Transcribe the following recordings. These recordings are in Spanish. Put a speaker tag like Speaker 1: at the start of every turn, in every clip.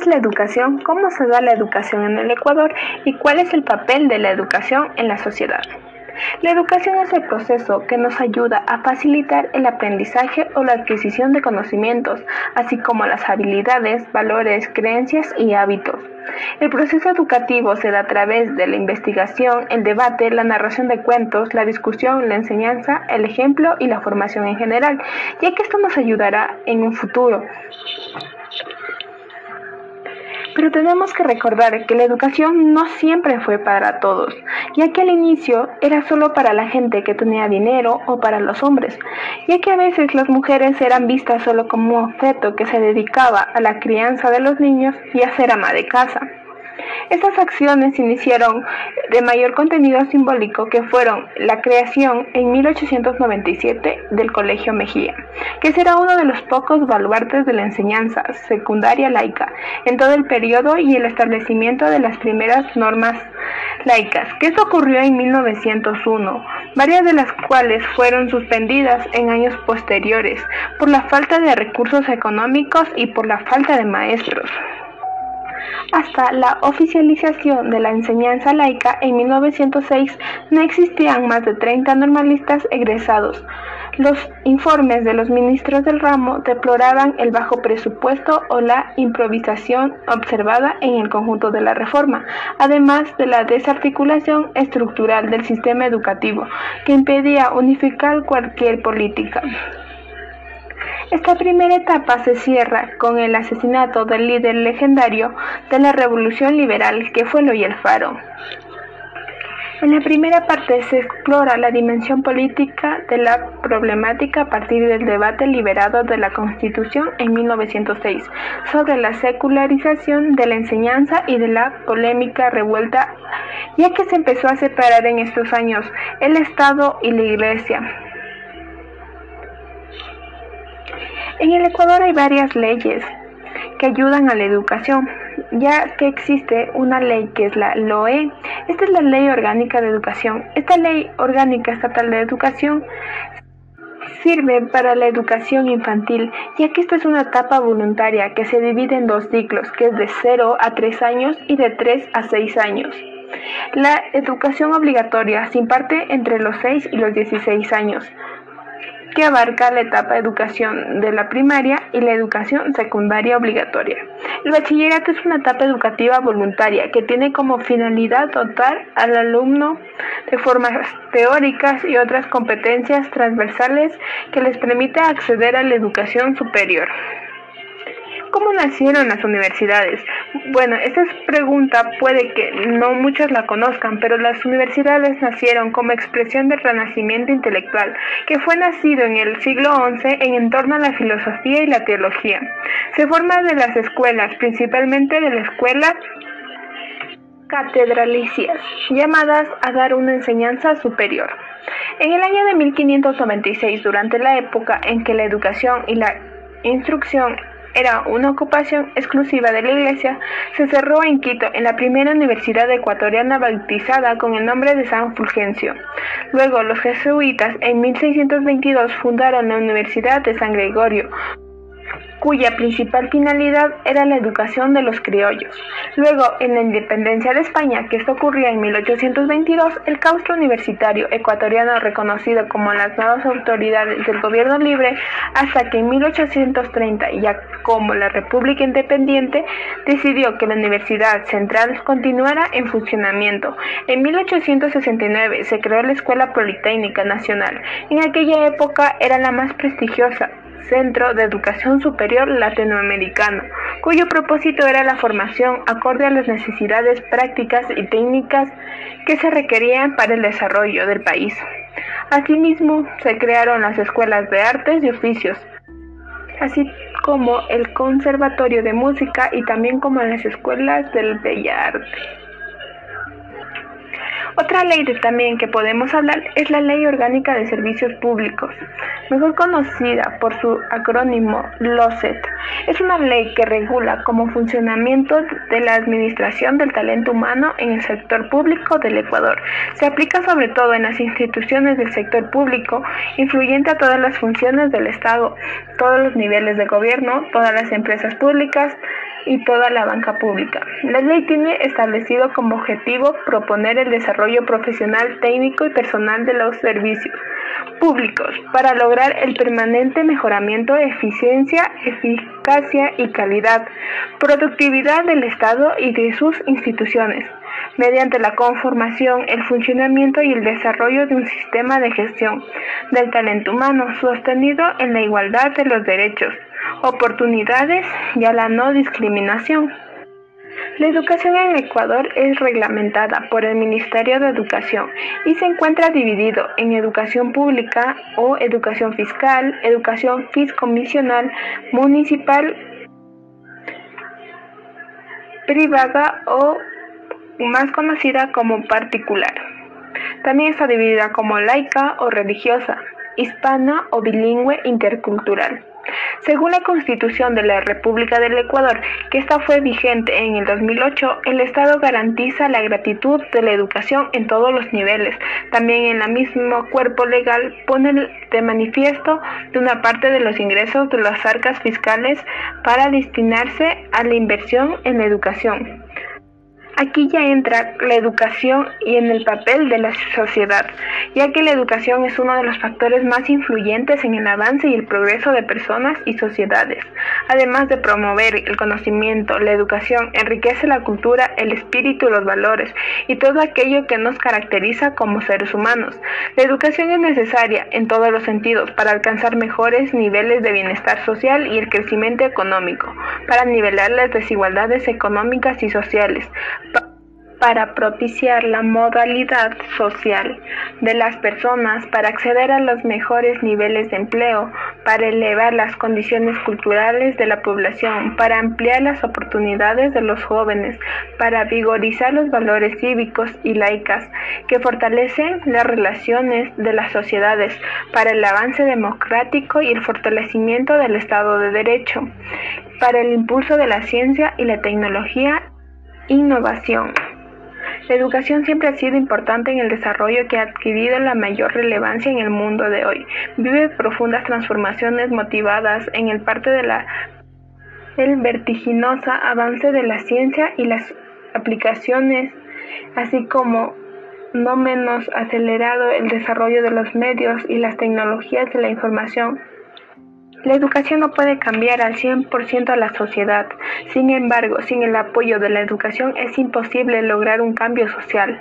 Speaker 1: es la educación? ¿Cómo se da la educación en el Ecuador? ¿Y cuál es el papel de la educación en la sociedad? La educación es el proceso que nos ayuda a facilitar el aprendizaje o la adquisición de conocimientos, así como las habilidades, valores, creencias y hábitos. El proceso educativo se da a través de la investigación, el debate, la narración de cuentos, la discusión, la enseñanza, el ejemplo y la formación en general, ya que esto nos ayudará en un futuro pero tenemos que recordar que la educación no siempre fue para todos, ya que al inicio era solo para la gente que tenía dinero o para los hombres, ya que a veces las mujeres eran vistas solo como un objeto que se dedicaba a la crianza de los niños y a ser ama de casa. Estas acciones iniciaron de mayor contenido simbólico que fueron la creación en 1897 del Colegio Mejía, que será uno de los pocos baluartes de la enseñanza secundaria laica en todo el periodo y el establecimiento de las primeras normas laicas, que esto ocurrió en 1901, varias de las cuales fueron suspendidas en años posteriores por la falta de recursos económicos y por la falta de maestros hasta la oficialización de la enseñanza laica en 1906 no existían más de 30 normalistas egresados. Los informes de los ministros del ramo deploraban el bajo presupuesto o la improvisación observada en el conjunto de la reforma, además de la desarticulación estructural del sistema educativo, que impedía unificar cualquier política. Esta primera etapa se cierra con el asesinato del líder legendario de la Revolución Liberal, que fue Loy Faro. En la primera parte se explora la dimensión política de la problemática a partir del debate liberado de la Constitución en 1906 sobre la secularización de la enseñanza y de la polémica revuelta, ya que se empezó a separar en estos años el Estado y la Iglesia. En el Ecuador hay varias leyes que ayudan a la educación, ya que existe una ley que es la LOE. Esta es la Ley Orgánica de Educación. Esta Ley Orgánica Estatal de Educación sirve para la educación infantil, ya que esta es una etapa voluntaria que se divide en dos ciclos, que es de 0 a 3 años y de 3 a 6 años. La educación obligatoria se imparte entre los 6 y los 16 años que abarca la etapa de educación de la primaria y la educación secundaria obligatoria. El bachillerato es una etapa educativa voluntaria que tiene como finalidad dotar al alumno de formas teóricas y otras competencias transversales que les permita acceder a la educación superior. ¿Cómo nacieron las universidades? Bueno, esta pregunta puede que no muchos la conozcan, pero las universidades nacieron como expresión del renacimiento intelectual, que fue nacido en el siglo XI en entorno a la filosofía y la teología. Se forma de las escuelas, principalmente de la escuela catedralicias, llamadas a dar una enseñanza superior. En el año de 1596, durante la época en que la educación y la instrucción era una ocupación exclusiva de la Iglesia, se cerró en Quito en la primera universidad ecuatoriana bautizada con el nombre de San Fulgencio. Luego los jesuitas en 1622 fundaron la Universidad de San Gregorio, cuya principal finalidad era la educación de los criollos. Luego, en la independencia de España, que esto ocurría en 1822, el claustro universitario ecuatoriano reconocido como las nuevas autoridades del gobierno libre, hasta que en 1830, ya como la República Independiente, decidió que la Universidad Central continuara en funcionamiento. En 1869 se creó la Escuela Politécnica Nacional. En aquella época era la más prestigiosa Centro de Educación Superior Latinoamericano, cuyo propósito era la formación acorde a las necesidades prácticas y técnicas que se requerían para el desarrollo del país. Asimismo, se crearon las escuelas de artes y oficios, así como el Conservatorio de Música y también como las escuelas del Bella Arte. Otra ley de también que podemos hablar es la Ley Orgánica de Servicios Públicos, mejor conocida por su acrónimo LOCET. Es una ley que regula como funcionamiento de la administración del talento humano en el sector público del Ecuador. Se aplica sobre todo en las instituciones del sector público, influyente a todas las funciones del Estado, todos los niveles de gobierno, todas las empresas públicas, y toda la banca pública. La ley tiene establecido como objetivo proponer el desarrollo profesional, técnico y personal de los servicios públicos para lograr el permanente mejoramiento de eficiencia, eficacia y calidad, productividad del Estado y de sus instituciones, mediante la conformación, el funcionamiento y el desarrollo de un sistema de gestión del talento humano sostenido en la igualdad de los derechos, oportunidades y a la no discriminación. La educación en Ecuador es reglamentada por el Ministerio de Educación y se encuentra dividido en educación pública o educación fiscal, educación fiscomisional, municipal, privada o más conocida como particular. También está dividida como laica o religiosa, hispana o bilingüe intercultural. Según la Constitución de la República del Ecuador, que esta fue vigente en el 2008, el Estado garantiza la gratitud de la educación en todos los niveles. También en el mismo cuerpo legal pone de manifiesto de una parte de los ingresos de las arcas fiscales para destinarse a la inversión en la educación. Aquí ya entra la educación y en el papel de la sociedad, ya que la educación es uno de los factores más influyentes en el avance y el progreso de personas y sociedades. Además de promover el conocimiento, la educación enriquece la cultura, el espíritu, los valores y todo aquello que nos caracteriza como seres humanos. La educación es necesaria en todos los sentidos para alcanzar mejores niveles de bienestar social y el crecimiento económico, para nivelar las desigualdades económicas y sociales, para propiciar la modalidad social de las personas, para acceder a los mejores niveles de empleo, para elevar las condiciones culturales de la población, para ampliar las oportunidades de los jóvenes, para vigorizar los valores cívicos y laicas que fortalecen las relaciones de las sociedades, para el avance democrático y el fortalecimiento del Estado de Derecho, para el impulso de la ciencia y la tecnología, innovación. La educación siempre ha sido importante en el desarrollo que ha adquirido la mayor relevancia en el mundo de hoy. Vive profundas transformaciones motivadas en el parte de el vertiginoso avance de la ciencia y las aplicaciones, así como no menos acelerado el desarrollo de los medios y las tecnologías de la información la educación no puede cambiar al 100% a la sociedad. Sin embargo, sin el apoyo de la educación es imposible lograr un cambio social.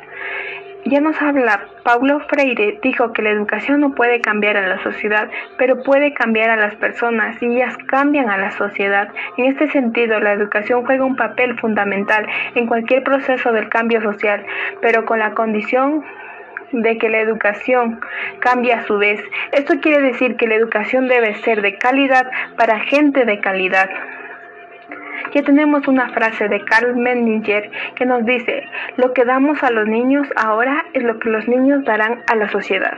Speaker 1: Ya nos habla Paulo Freire, dijo que la educación no puede cambiar a la sociedad, pero puede cambiar a las personas y ellas cambian a la sociedad. En este sentido, la educación juega un papel fundamental en cualquier proceso del cambio social, pero con la condición de que la educación cambie a su vez. Esto quiere decir que la educación debe ser de calidad para gente de calidad. Ya tenemos una frase de Carl Menninger que nos dice, lo que damos a los niños ahora es lo que los niños darán a la sociedad.